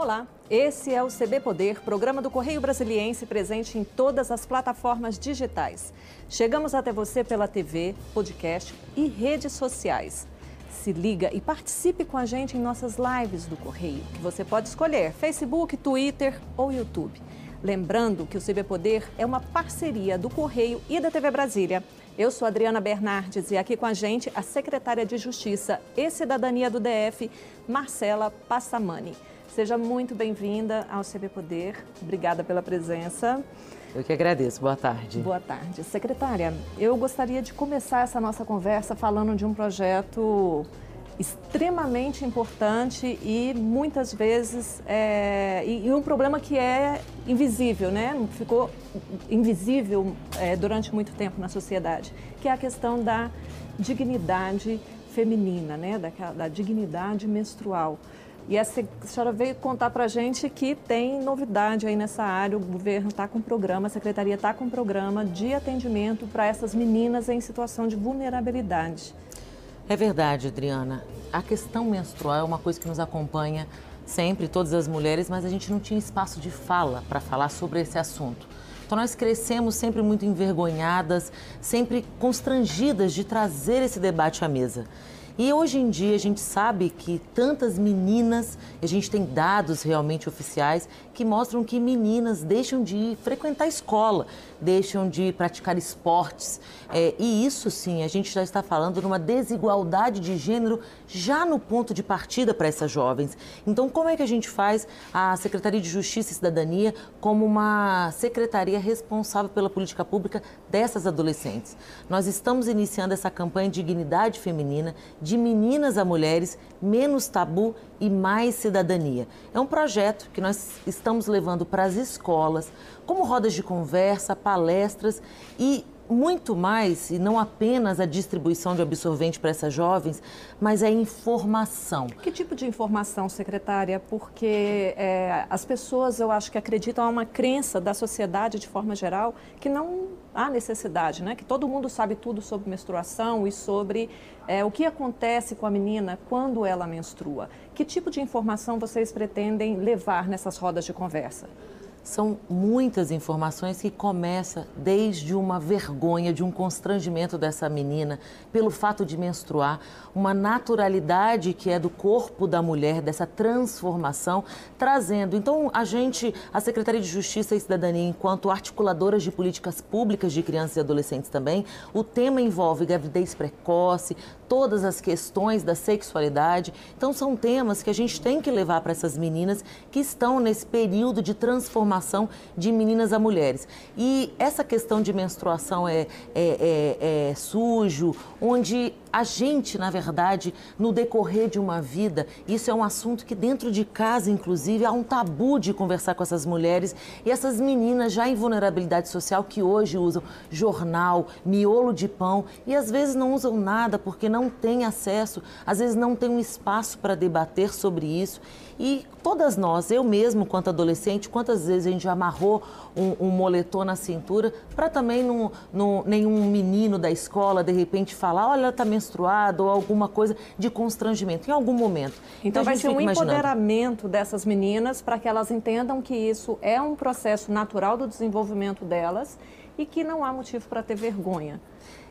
Olá, esse é o CB Poder, programa do Correio Brasiliense presente em todas as plataformas digitais. Chegamos até você pela TV, podcast e redes sociais. Se liga e participe com a gente em nossas lives do Correio, que você pode escolher Facebook, Twitter ou YouTube. Lembrando que o CB Poder é uma parceria do Correio e da TV Brasília. Eu sou Adriana Bernardes e aqui com a gente a secretária de Justiça e Cidadania do DF, Marcela Passamani. Seja muito bem-vinda ao CB Poder. Obrigada pela presença. Eu que agradeço. Boa tarde. Boa tarde. Secretária, eu gostaria de começar essa nossa conversa falando de um projeto extremamente importante e muitas vezes é, e, e, um problema que é invisível, né? Ficou invisível é, durante muito tempo na sociedade, que é a questão da dignidade feminina, né? Da, da dignidade menstrual. E a senhora veio contar para a gente que tem novidade aí nessa área. O governo está com programa, a secretaria está com programa de atendimento para essas meninas em situação de vulnerabilidade. É verdade, Adriana. A questão menstrual é uma coisa que nos acompanha sempre, todas as mulheres, mas a gente não tinha espaço de fala para falar sobre esse assunto. Então nós crescemos sempre muito envergonhadas, sempre constrangidas de trazer esse debate à mesa. E hoje em dia a gente sabe que tantas meninas, a gente tem dados realmente oficiais que mostram que meninas deixam de frequentar escola, deixam de praticar esportes. É, e isso sim, a gente já está falando de uma desigualdade de gênero já no ponto de partida para essas jovens. Então, como é que a gente faz a Secretaria de Justiça e Cidadania como uma secretaria responsável pela política pública dessas adolescentes? Nós estamos iniciando essa campanha de dignidade feminina de meninas a mulheres, menos tabu e mais cidadania. É um projeto que nós estamos levando para as escolas, como rodas de conversa, palestras e muito mais, e não apenas a distribuição de absorvente para essas jovens, mas a informação. Que tipo de informação, secretária? Porque é, as pessoas, eu acho que acreditam a uma crença da sociedade de forma geral que não há necessidade, né? Que todo mundo sabe tudo sobre menstruação e sobre é, o que acontece com a menina quando ela menstrua. Que tipo de informação vocês pretendem levar nessas rodas de conversa? São muitas informações que começam desde uma vergonha, de um constrangimento dessa menina pelo fato de menstruar, uma naturalidade que é do corpo da mulher, dessa transformação, trazendo. Então, a gente, a Secretaria de Justiça e Cidadania, enquanto articuladoras de políticas públicas de crianças e adolescentes também, o tema envolve gravidez precoce, todas as questões da sexualidade. Então, são temas que a gente tem que levar para essas meninas que estão nesse período de transformação de meninas a mulheres. E essa questão de menstruação é, é, é, é sujo, onde a gente, na verdade, no decorrer de uma vida, isso é um assunto que dentro de casa, inclusive, há um tabu de conversar com essas mulheres e essas meninas já em vulnerabilidade social que hoje usam jornal, miolo de pão e às vezes não usam nada porque não têm acesso, às vezes não tem um espaço para debater sobre isso. E todas nós, eu mesmo, quanto adolescente, quantas vezes a gente amarrou um, um moletom na cintura para também não, não, nenhum menino da escola, de repente, falar, olha, ela está menstruada ou alguma coisa de constrangimento, em algum momento. Então, então vai ser um empoderamento dessas meninas para que elas entendam que isso é um processo natural do desenvolvimento delas e que não há motivo para ter vergonha.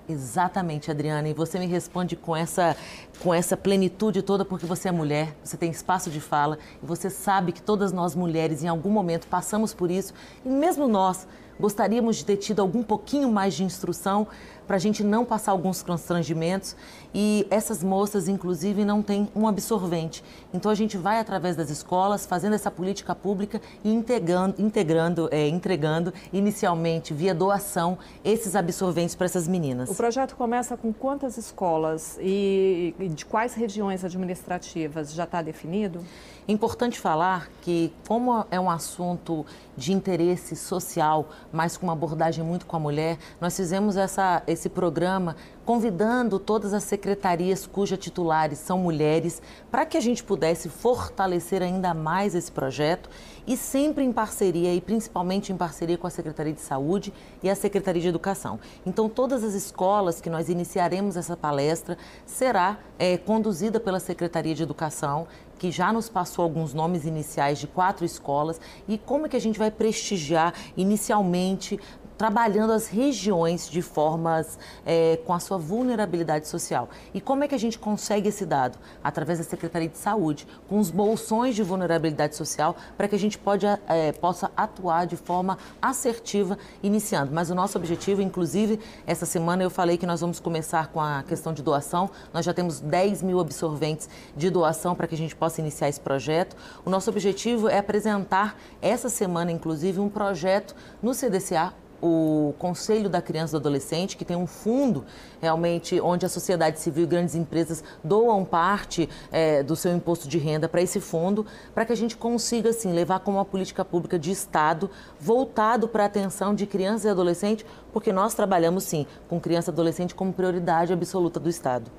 Exatamente, Adriana. E você me responde com essa, com essa plenitude toda, porque você é mulher, você tem espaço de fala e você sabe que todas nós mulheres, em algum momento, passamos por isso. E mesmo nós gostaríamos de ter tido algum pouquinho mais de instrução para a gente não passar alguns constrangimentos. E essas moças, inclusive, não têm um absorvente. Então a gente vai através das escolas fazendo essa política pública e integrando, integrando é, entregando inicialmente via doação esses absorventes para essas meninas. O projeto começa com quantas escolas e de quais regiões administrativas já está definido? Importante falar que, como é um assunto de interesse social, mas com uma abordagem muito com a mulher, nós fizemos essa, esse programa convidando todas as secretarias cujas titulares são mulheres, para que a gente pudesse fortalecer ainda mais esse projeto e sempre em parceria e principalmente em parceria com a Secretaria de Saúde e a Secretaria de Educação. Então, todas as escolas que nós iniciaremos essa palestra será é, conduzida pela Secretaria de Educação, que já nos passou alguns nomes iniciais de quatro escolas e como é que a gente vai prestigiar inicialmente trabalhando as regiões de formas é, com a sua vulnerabilidade social. E como é que a gente consegue esse dado? Através da Secretaria de Saúde, com os bolsões de vulnerabilidade social, para que a gente pode, é, possa atuar de forma assertiva iniciando. Mas o nosso objetivo, inclusive, essa semana eu falei que nós vamos começar com a questão de doação. Nós já temos 10 mil absorventes de doação para que a gente possa iniciar esse projeto. O nosso objetivo é apresentar essa semana, inclusive, um projeto no CDCA, o Conselho da Criança e do Adolescente, que tem um fundo realmente onde a sociedade civil e grandes empresas doam parte é, do seu imposto de renda para esse fundo, para que a gente consiga, assim, levar como uma política pública de Estado voltado para a atenção de crianças e adolescentes, porque nós trabalhamos, sim, com criança e adolescente como prioridade absoluta do Estado.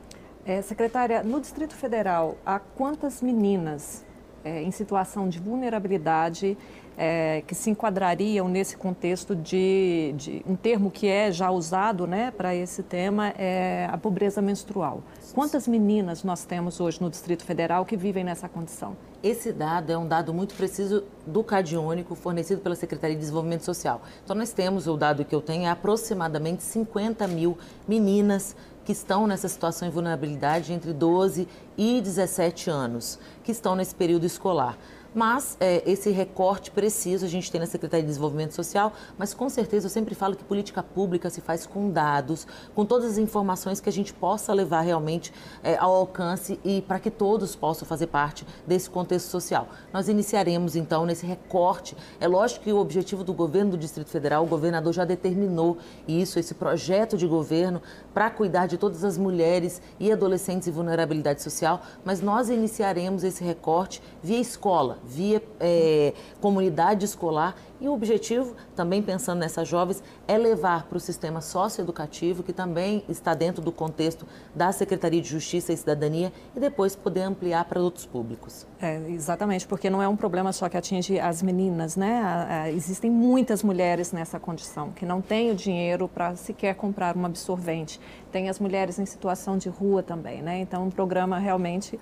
É, secretária, no Distrito Federal, há quantas meninas é, em situação de vulnerabilidade é, que se enquadrariam nesse contexto de, de, um termo que é já usado né, para esse tema é a pobreza menstrual. Quantas meninas nós temos hoje no Distrito Federal que vivem nessa condição? Esse dado é um dado muito preciso do Cadiônico, fornecido pela Secretaria de Desenvolvimento Social. Então, nós temos, o dado que eu tenho é aproximadamente 50 mil meninas que estão nessa situação de vulnerabilidade entre 12 e 17 anos, que estão nesse período escolar. Mas é, esse recorte preciso a gente tem na Secretaria de Desenvolvimento Social, mas com certeza eu sempre falo que política pública se faz com dados, com todas as informações que a gente possa levar realmente é, ao alcance e para que todos possam fazer parte desse contexto social. Nós iniciaremos então nesse recorte. É lógico que o objetivo do governo do Distrito Federal, o governador já determinou isso, esse projeto de governo para cuidar de todas as mulheres e adolescentes em vulnerabilidade social, mas nós iniciaremos esse recorte via escola via é, comunidade escolar e o objetivo, também pensando nessas jovens, é levar para o sistema socioeducativo, que também está dentro do contexto da Secretaria de Justiça e Cidadania, e depois poder ampliar para outros públicos. É, exatamente, porque não é um problema só que atinge as meninas, né? A, a, existem muitas mulheres nessa condição, que não têm o dinheiro para sequer comprar um absorvente. Tem as mulheres em situação de rua também, né? Então, um programa realmente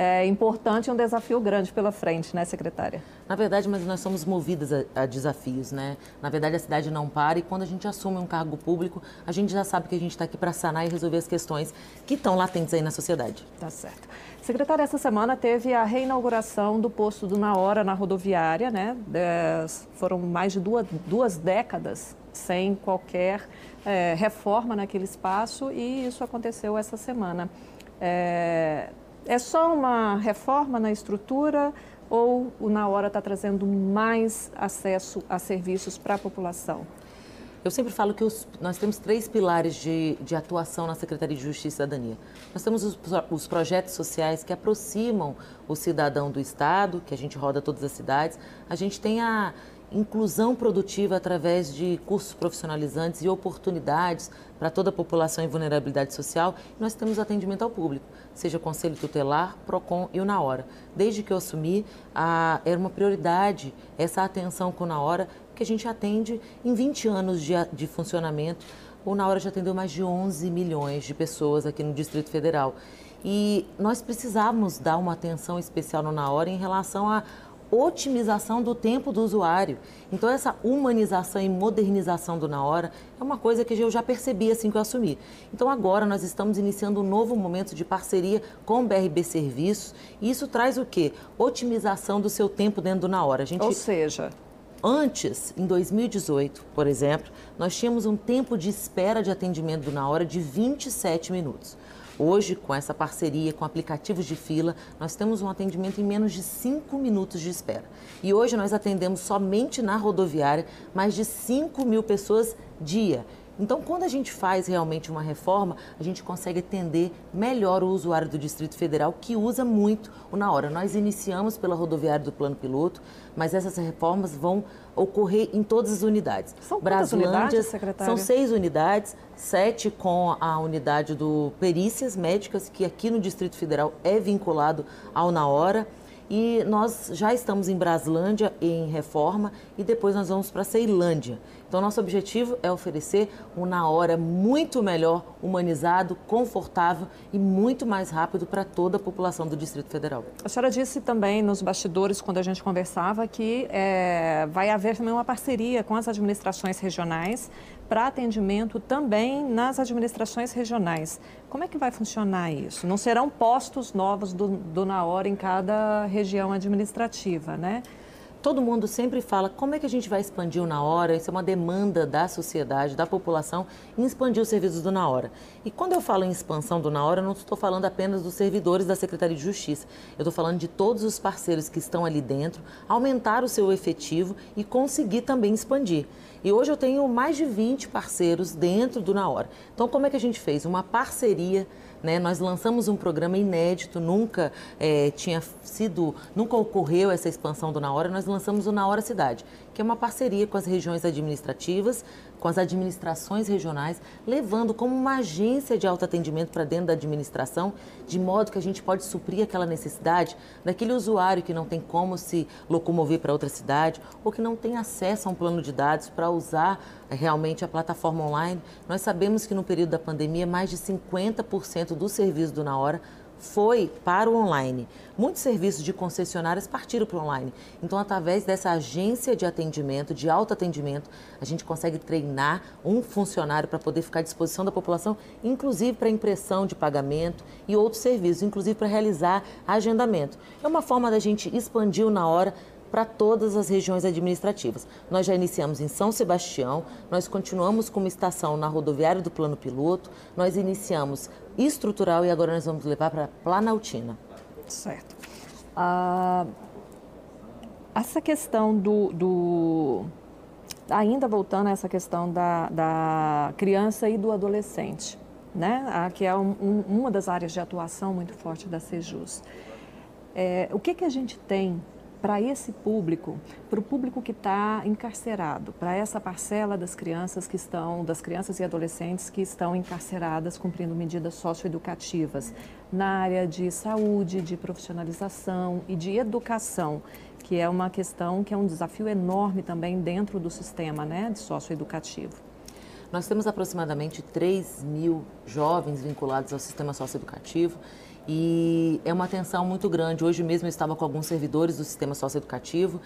é importante e um desafio grande pela frente, né, secretária? Na verdade, mas nós somos movidas a, a, desafios, né? Na verdade, a cidade não para e quando a gente assume um cargo público, a gente já sabe que a gente está aqui para sanar e resolver as questões que estão latentes aí na sociedade. Tá certo. Secretária, essa semana teve a reinauguração do posto do Na Hora na rodoviária, né? foram mais de duas, duas décadas sem qualquer é, reforma naquele espaço e isso aconteceu essa semana. É, é só uma reforma na estrutura ou o Na Hora está trazendo mais acesso a serviços para a população? Eu sempre falo que os, nós temos três pilares de, de, atuação na Secretaria de Justiça e Cidadania. Nós temos os, os, projetos sociais que aproximam o cidadão do Estado, que a gente roda todas as cidades. A gente tem a inclusão produtiva através de cursos profissionalizantes e oportunidades para toda a população em vulnerabilidade social. Nós temos atendimento ao público, seja Conselho Tutelar, PROCON e o Na Hora. Desde que eu assumi, a, era uma prioridade essa atenção com o Na Hora, que a gente atende em 20 anos de, de funcionamento. O Na Hora já atendeu mais de 11 milhões de pessoas aqui no Distrito Federal. E nós precisávamos dar uma atenção especial no Na Hora em relação a otimização do tempo do usuário. Então, essa humanização e modernização do Na Hora é uma coisa que eu já percebi assim que eu assumi. Então, agora nós estamos iniciando um novo momento de parceria com o BRB Serviços e isso traz o quê? Otimização do seu tempo dentro do Na Hora. Gente... Ou seja... Antes, em 2018, por exemplo, nós tínhamos um tempo de espera de atendimento do Na Hora de 27 minutos. Hoje, com essa parceria com aplicativos de fila, nós temos um atendimento em menos de 5 minutos de espera. E hoje nós atendemos somente na rodoviária mais de 5 mil pessoas dia. Então, quando a gente faz realmente uma reforma, a gente consegue atender melhor o usuário do Distrito Federal, que usa muito o Na Hora. Nós iniciamos pela rodoviária do Plano Piloto, mas essas reformas vão ocorrer em todas as unidades. São quantas unidades, secretária? São seis unidades, sete com a unidade do Perícias Médicas, que aqui no Distrito Federal é vinculado ao Na Hora e nós já estamos em Braslândia em reforma e depois nós vamos para Ceilândia. Então, nosso objetivo é oferecer um na hora muito melhor, humanizado, confortável e muito mais rápido para toda a população do Distrito Federal. A senhora disse também nos bastidores, quando a gente conversava, que é, vai haver também uma parceria com as administrações regionais para atendimento também nas administrações regionais. Como é que vai funcionar isso? Não serão postos novos do, do hora em cada região administrativa, né? Todo mundo sempre fala como é que a gente vai expandir o Na Hora, isso é uma demanda da sociedade, da população, em expandir os serviços do Na Hora. E quando eu falo em expansão do Na Hora, eu não estou falando apenas dos servidores da Secretaria de Justiça, eu estou falando de todos os parceiros que estão ali dentro, aumentar o seu efetivo e conseguir também expandir. E hoje eu tenho mais de 20 parceiros dentro do Na Hora. Então, como é que a gente fez? Uma parceria né? Nós lançamos um programa inédito, nunca é, tinha sido, nunca ocorreu essa expansão do Na Hora. Nós lançamos o Na Hora Cidade, que é uma parceria com as regiões administrativas, com as administrações regionais, levando como uma agência de autoatendimento para dentro da administração, de modo que a gente pode suprir aquela necessidade daquele usuário que não tem como se locomover para outra cidade ou que não tem acesso a um plano de dados para usar realmente a plataforma online. Nós sabemos que no período da pandemia, mais de 50% do serviço do Na Hora foi para o online. Muitos serviços de concessionárias partiram para o online. Então, através dessa agência de atendimento, de autoatendimento, a gente consegue treinar um funcionário para poder ficar à disposição da população, inclusive para impressão de pagamento e outros serviços, inclusive para realizar agendamento. É uma forma da gente expandir na hora para todas as regiões administrativas. Nós já iniciamos em São Sebastião, nós continuamos com uma estação na rodoviária do Plano Piloto, nós iniciamos estrutural e agora nós vamos levar para Planaltina. Certo. Ah, essa questão do, do, Ainda voltando a essa questão da, da criança e do adolescente, né? que é um, um, uma das áreas de atuação muito forte da Sejus. É, o que, que a gente tem para esse público, para o público que está encarcerado, para essa parcela das crianças que estão, das crianças e adolescentes que estão encarceradas cumprindo medidas socioeducativas na área de saúde, de profissionalização e de educação, que é uma questão que é um desafio enorme também dentro do sistema né, de socioeducativo. Nós temos aproximadamente 3 mil jovens vinculados ao sistema socioeducativo e é uma atenção muito grande. Hoje mesmo eu estava com alguns servidores do sistema socioeducativo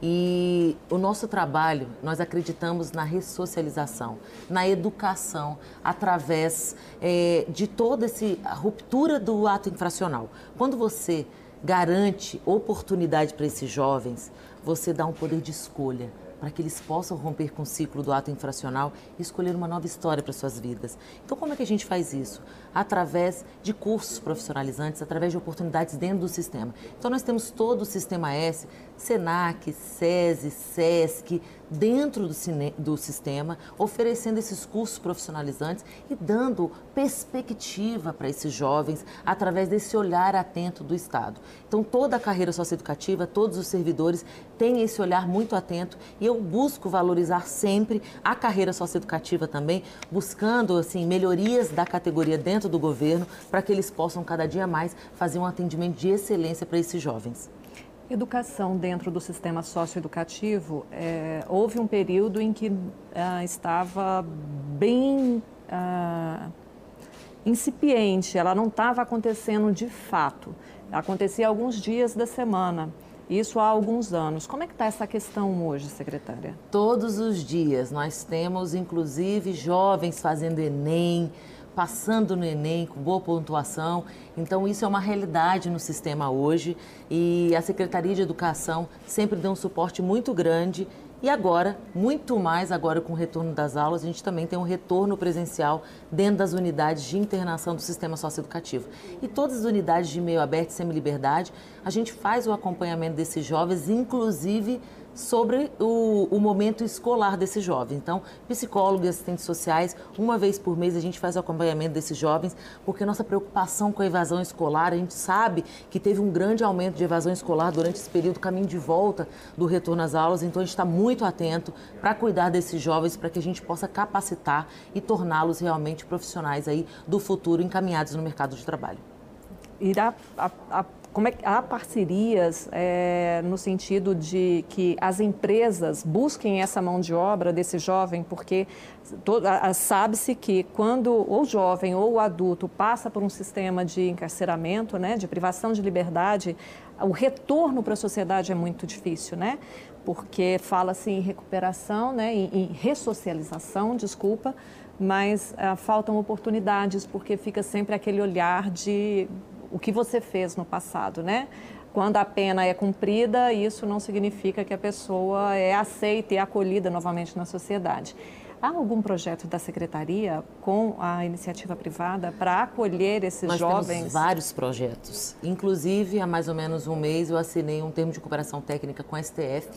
e o nosso trabalho, nós acreditamos na ressocialização, na educação, através é, de toda essa ruptura do ato infracional. Quando você garante oportunidade para esses jovens, você dá um poder de escolha para que eles possam romper com o ciclo do ato infracional e escolher uma nova história para suas vidas. Então, como é que a gente faz isso? Através de cursos profissionalizantes, através de oportunidades dentro do sistema. Então, nós temos todo o Sistema S, SENAC, SESI, SESC, dentro do, do sistema, oferecendo esses cursos profissionalizantes e dando perspectiva para esses jovens através desse olhar atento do Estado. Então, toda a carreira socioeducativa, todos os servidores têm esse olhar muito atento e eu busco valorizar sempre a carreira socioeducativa também, buscando assim melhorias da categoria dentro do governo para que eles possam cada dia mais fazer um atendimento de excelência para esses jovens. Educação dentro do sistema socioeducativo, é, houve um período em que ah, estava bem ah, incipiente, ela não estava acontecendo de fato. Acontecia alguns dias da semana. Isso há alguns anos. Como é que está essa questão hoje, secretária? Todos os dias. Nós temos, inclusive, jovens fazendo Enem, passando no Enem com boa pontuação. Então, isso é uma realidade no sistema hoje e a Secretaria de Educação sempre deu um suporte muito grande. E agora, muito mais agora com o retorno das aulas, a gente também tem um retorno presencial dentro das unidades de internação do sistema socioeducativo. E todas as unidades de meio aberto e semi-liberdade, a gente faz o acompanhamento desses jovens, inclusive sobre o, o, momento escolar desses jovens. Então, psicólogos e assistentes sociais, uma vez por mês a gente faz o acompanhamento desses jovens, porque nossa preocupação com a evasão escolar, a gente sabe que teve um grande aumento de evasão escolar durante esse período, caminho de volta do retorno às aulas, então a gente está muito atento para cuidar desses jovens, para que a gente possa capacitar e torná-los realmente profissionais aí do futuro encaminhados no mercado de trabalho. Irá a, a como é que há parcerias é, no sentido de que as empresas busquem essa mão de obra desse jovem, porque sabe-se que quando o jovem ou o adulto passa por um sistema de encarceramento, né, de privação de liberdade, o retorno para a sociedade é muito difícil, né? Porque fala-se em recuperação, né, em, em ressocialização, desculpa, mas ah, faltam oportunidades porque fica sempre aquele olhar de o que você fez no passado, né? Quando a pena é cumprida, isso não significa que a pessoa é aceita e acolhida novamente na sociedade. Há algum projeto da secretaria com a iniciativa privada para acolher esses Nós jovens? Temos vários projetos. Inclusive, há mais ou menos um mês, eu assinei um termo de cooperação técnica com a STF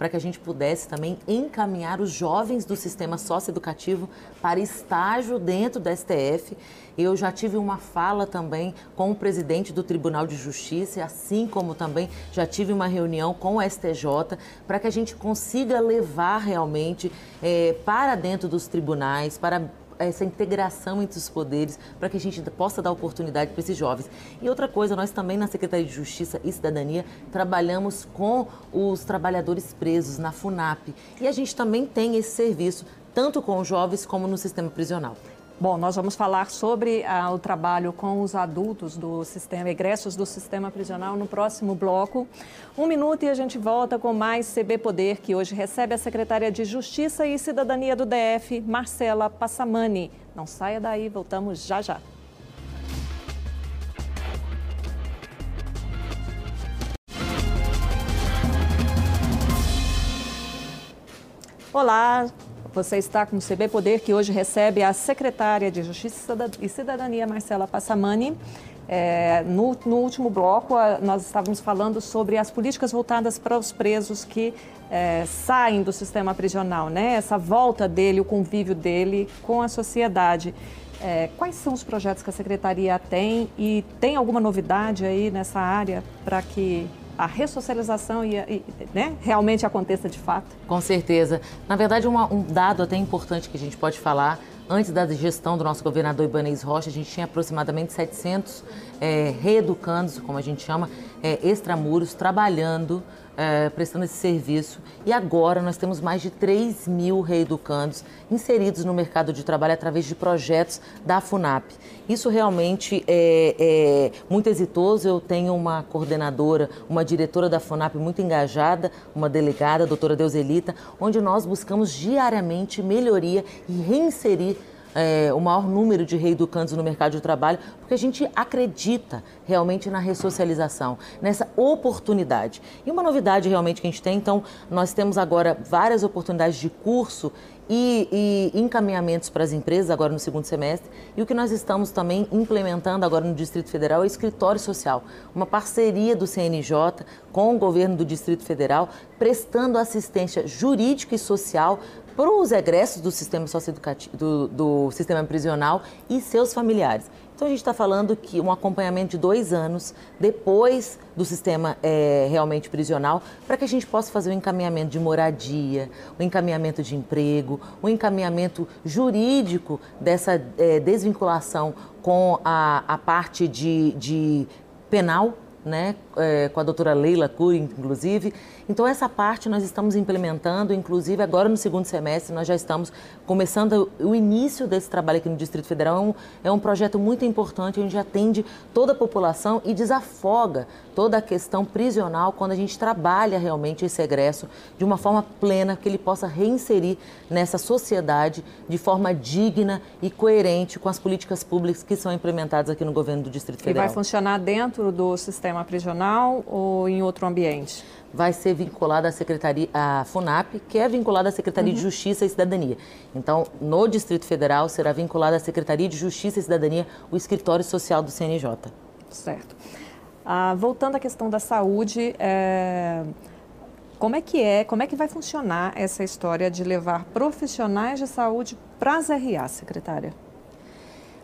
para que a gente pudesse também encaminhar os jovens do sistema socioeducativo para estágio dentro da STF. Eu já tive uma fala também com o presidente do Tribunal de Justiça, assim como também já tive uma reunião com o STJ, para que a gente consiga levar realmente é, para dentro dos tribunais, para essa integração entre os poderes para que a gente possa dar oportunidade para esses jovens. E outra coisa, nós também na Secretaria de Justiça e Cidadania trabalhamos com os trabalhadores presos na FUNAP. E a gente também tem esse serviço tanto com os jovens como no sistema prisional. Bom, nós vamos falar sobre ah, o trabalho com os adultos do sistema, egressos do sistema prisional no próximo bloco. Um minuto e a gente volta com mais CB Poder, que hoje recebe a secretária de Justiça e Cidadania do DF, Marcela Passamani. Não saia daí, voltamos já já. Olá, você está com o CB Poder, que hoje recebe a secretária de Justiça e Cidadania, Marcela Passamani. É, no, no, último bloco, nós estávamos falando sobre as políticas voltadas para os presos que é, saem do sistema prisional, né? Essa volta dele, o convívio dele com a sociedade. É, quais são os projetos que a secretaria tem e tem alguma novidade aí nessa área para que a ressocialização e, e né, realmente aconteça de fato? Com certeza. Na verdade, uma, um dado até importante que a gente pode falar, antes da gestão do nosso governador Ibanez Rocha, a gente tinha aproximadamente 700 é, reeducandos, como a gente chama, é, extramuros, trabalhando é, prestando esse serviço. E agora nós temos mais de 3 mil reeducandos inseridos no mercado de trabalho através de projetos da FUNAP. Isso realmente é, é muito exitoso. Eu tenho uma coordenadora, uma diretora da FUNAP muito engajada, uma delegada, a doutora Deuselita, onde nós buscamos diariamente melhoria e reinserir é, o maior número de reeducandos no mercado de trabalho, porque a gente acredita realmente na ressocialização, nessa oportunidade. E uma novidade realmente que a gente tem, então, nós temos agora várias oportunidades de curso e, e, encaminhamentos para as empresas agora no segundo semestre. E o que nós estamos também implementando agora no Distrito Federal é o escritório social, uma parceria do CNJ com o governo do Distrito Federal, prestando assistência jurídica e social para os egressos do sistema socioeducativo, do, do sistema prisional e seus familiares. Então a gente está falando que um acompanhamento de dois anos depois do sistema é, realmente prisional, para que a gente possa fazer o um encaminhamento de moradia, o um encaminhamento de emprego, o um encaminhamento jurídico dessa é, desvinculação com a, a parte de, de penal né, é, com a doutora Leila Cury, inclusive. Então, essa parte nós estamos implementando, inclusive agora no segundo semestre, nós já estamos começando o início desse trabalho aqui no Distrito Federal. É um, é um projeto muito importante, onde atende toda a população e desafoga toda a questão prisional quando a gente trabalha realmente esse egresso de uma forma plena, que ele possa reinserir nessa sociedade de forma digna e coerente com as políticas públicas que são implementadas aqui no governo do Distrito Federal. E vai funcionar dentro do sistema prisional ou em outro ambiente? Vai ser vinculada à Secretaria, à FUNAP, que é vinculada à Secretaria uhum. de Justiça e Cidadania. Então, no Distrito Federal, será vinculada à Secretaria de Justiça e Cidadania o escritório social do CNJ. Certo. Ah, voltando à questão da saúde, é... Como é que é, como é que vai funcionar essa história de levar profissionais de saúde para as RA, secretária?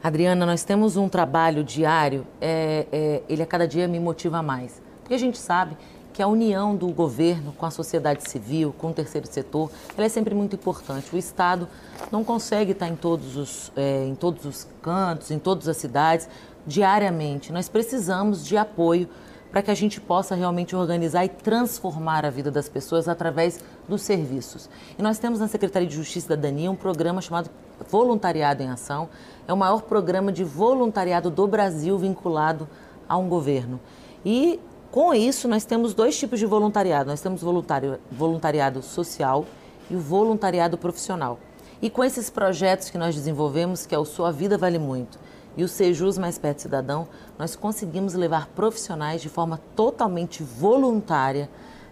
Adriana, nós temos um trabalho diário, é, é, ele a cada dia me motiva mais. Porque a gente sabe que a união do governo com a sociedade civil, com o terceiro setor, ela é sempre muito importante. O Estado não consegue estar em todos os, é, em todos os cantos, em todas as cidades, diariamente. Nós precisamos de apoio para que a gente possa realmente organizar e transformar a vida das pessoas através dos serviços. E nós temos na Secretaria de Justiça e Cidadania um programa chamado Voluntariado em Ação. É o maior programa de voluntariado do Brasil vinculado a um governo. E com isso, nós temos dois tipos de voluntariado. Nós temos voluntário, voluntariado social e o voluntariado profissional. E com esses projetos que nós desenvolvemos, que é o Sua Vida Vale Muito e o Sejus Mais Perto Cidadão, nós conseguimos levar profissionais de forma totalmente voluntária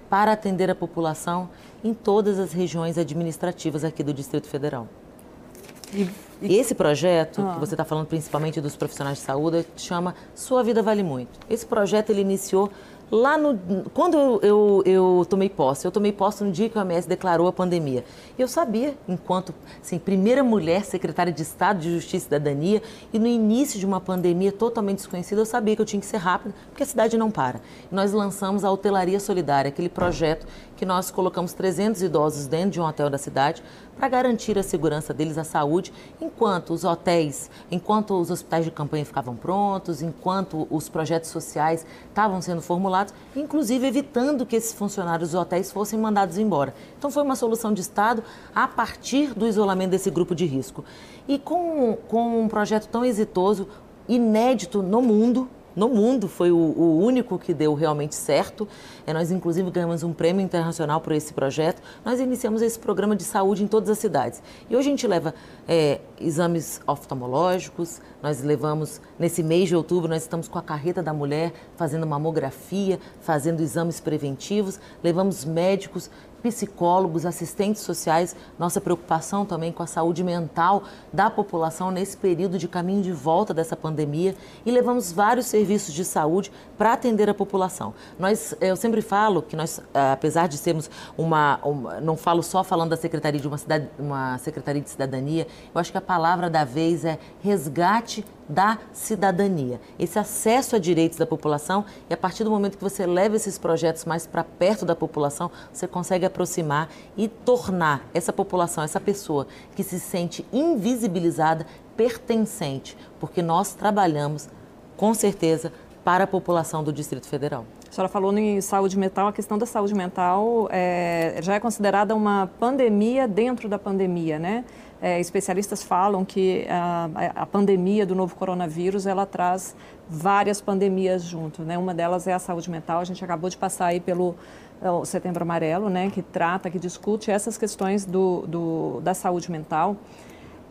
para atender a população em todas as regiões administrativas aqui do Distrito Federal. E, e... Esse projeto, ah. que você está falando principalmente dos profissionais de saúde, chama Sua Vida Vale Muito. Esse projeto ele iniciou lá no. Quando eu, eu, tomei posse, eu tomei posse no dia que o OMS declarou a pandemia. Eu sabia, enquanto assim, primeira mulher secretária de Estado de Justiça e Cidadania, e no início de uma pandemia totalmente desconhecida, eu sabia que eu tinha que ser rápida, porque a cidade não para. Nós lançamos a Hotelaria Solidária, aquele projeto que nós colocamos 300 idosos dentro de um hotel da cidade para garantir a segurança deles, a saúde, enquanto os hotéis, enquanto os hospitais de campanha ficavam prontos, enquanto os projetos sociais estavam sendo formulados, inclusive evitando que esses funcionários dos hotéis fossem mandados embora. Então foi uma solução de Estado a partir do isolamento desse grupo de risco. E com, com um projeto tão exitoso, inédito no mundo, no mundo, foi o, o único que deu realmente certo. É, nós, inclusive, ganhamos um prêmio internacional por esse projeto. Nós iniciamos esse programa de saúde em todas as cidades. E hoje a gente leva é, exames oftalmológicos, nós levamos, nesse mês de outubro, nós estamos com a carreta da mulher fazendo mamografia, fazendo exames preventivos, levamos médicos psicólogos, assistentes sociais, nossa preocupação também com a saúde mental da população nesse período de caminho de volta dessa pandemia e levamos vários serviços de saúde para atender a população. Nós, eu sempre falo que nós, apesar de sermos uma, uma não falo só falando da secretaria de uma cidade, uma secretaria de cidadania, eu acho que a palavra da vez é resgate da cidadania, esse acesso a direitos da população e a partir do momento que você leva esses projetos mais para perto da população, você consegue aproximar e tornar essa população, essa pessoa que se sente invisibilizada, pertencente, porque nós trabalhamos com certeza para a população do Distrito Federal. A senhora falou em saúde mental, a questão da saúde mental é, já é considerada uma pandemia dentro da pandemia, né? É, especialistas falam que a, a, pandemia do novo coronavírus ela traz várias pandemias junto, né? Uma delas é a saúde mental. A gente acabou de passar aí pelo é, Setembro Amarelo, né? Que trata, que discute essas questões do, do da saúde mental.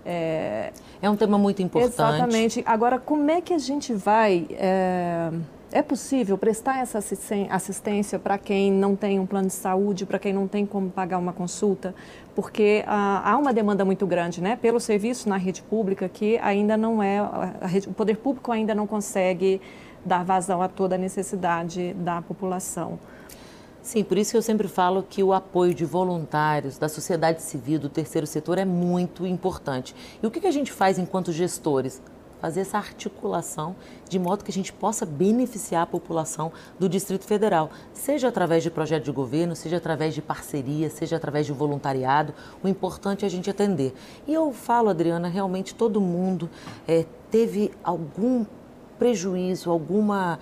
É... é um tema muito importante. Exatamente. Agora, como é que a gente vai é é possível prestar essa assistência para quem não tem um plano de saúde, para quem não tem como pagar uma consulta? Porque ah, há uma demanda muito grande né, pelo serviço na rede pública que ainda não é, rede, o poder público ainda não consegue dar vazão a toda a necessidade da população. Sim, por isso que eu sempre falo que o apoio de voluntários, da sociedade civil, do terceiro setor é muito importante. E o que a gente faz enquanto gestores? Fazer essa articulação de modo que a gente possa beneficiar a população do Distrito Federal, seja através de projeto de governo, seja através de parceria, seja através de voluntariado. O importante é a gente atender. E eu falo, Adriana, realmente todo mundo é, teve algum prejuízo, alguma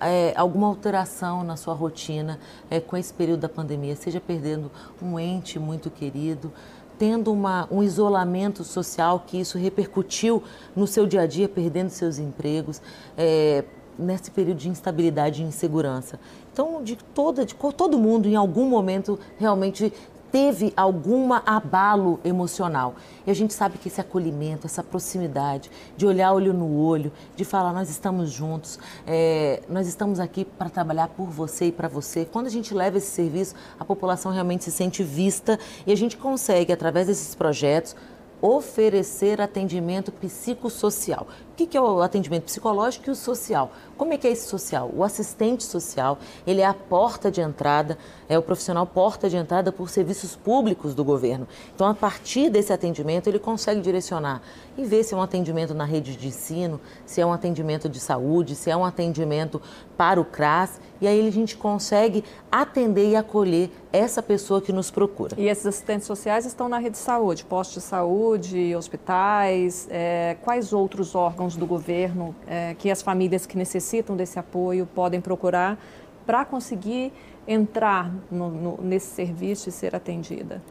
é, alguma alteração na sua rotina é, com esse período da pandemia, seja perdendo um ente muito querido, tendo uma, um isolamento social, que isso repercutiu no seu dia a dia, perdendo seus empregos, é, nesse período de instabilidade e insegurança. Então, de, toda, de todo mundo, em algum momento, realmente teve algum abalo emocional. E a gente sabe que esse acolhimento, essa proximidade, de olhar olho no olho, de falar nós estamos juntos, é, nós estamos aqui para trabalhar por você e para você. Quando a gente leva esse serviço, a população realmente se sente vista e a gente consegue, através desses projetos, oferecer atendimento psicossocial, O que é o atendimento psicológico e o social? Como é que é esse social? O assistente social, ele é a porta de entrada, é o profissional porta de entrada por serviços públicos do governo. Então, a partir desse atendimento, ele consegue direcionar e ver se é um atendimento na rede de ensino, se é um atendimento de saúde, se é um atendimento para o CRAS, e aí a gente consegue atender e acolher essa pessoa que nos procura. E esses assistentes sociais estão na rede de saúde, postos de saúde, hospitais, é, quais outros órgãos do governo é, que as famílias que necessitam desse apoio podem procurar para conseguir entrar no, no, nesse serviço e ser atendida?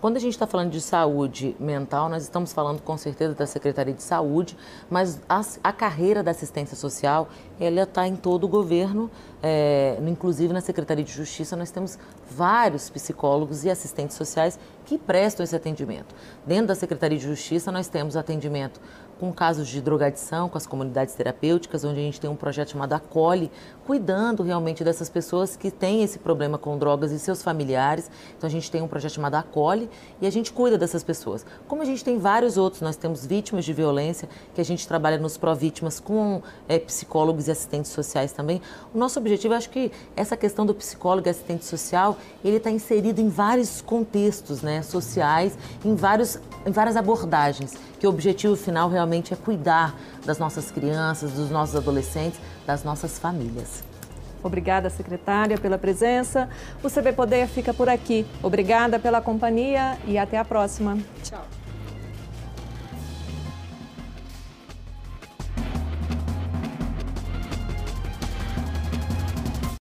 Quando a gente está falando de saúde mental, nós estamos falando com certeza da Secretaria de Saúde, mas a, a carreira da assistência social, ela está em todo o governo, é, inclusive na Secretaria de Justiça nós temos vários psicólogos e assistentes sociais que prestam esse atendimento. Dentro da Secretaria de Justiça nós temos atendimento com casos de drogadição, com as comunidades terapêuticas, onde a gente tem um projeto chamado Acolhe, cuidando realmente dessas pessoas que têm esse problema com drogas e seus familiares. Então a gente tem um projeto chamado Acolhe e a gente cuida dessas pessoas. Como a gente tem vários outros, nós temos vítimas de violência, que a gente trabalha nos pró-vítimas com é, psicólogos e assistentes sociais também. O nosso objetivo, acho que essa questão do psicólogo e assistente social, ele está inserido em vários contextos né, sociais, em, vários, em várias abordagens, que o objetivo final realmente é cuidar das nossas crianças, dos nossos adolescentes, das nossas famílias. Obrigada, secretária, pela presença. O CB Poder fica por aqui. Obrigada pela companhia e até a próxima. Tchau.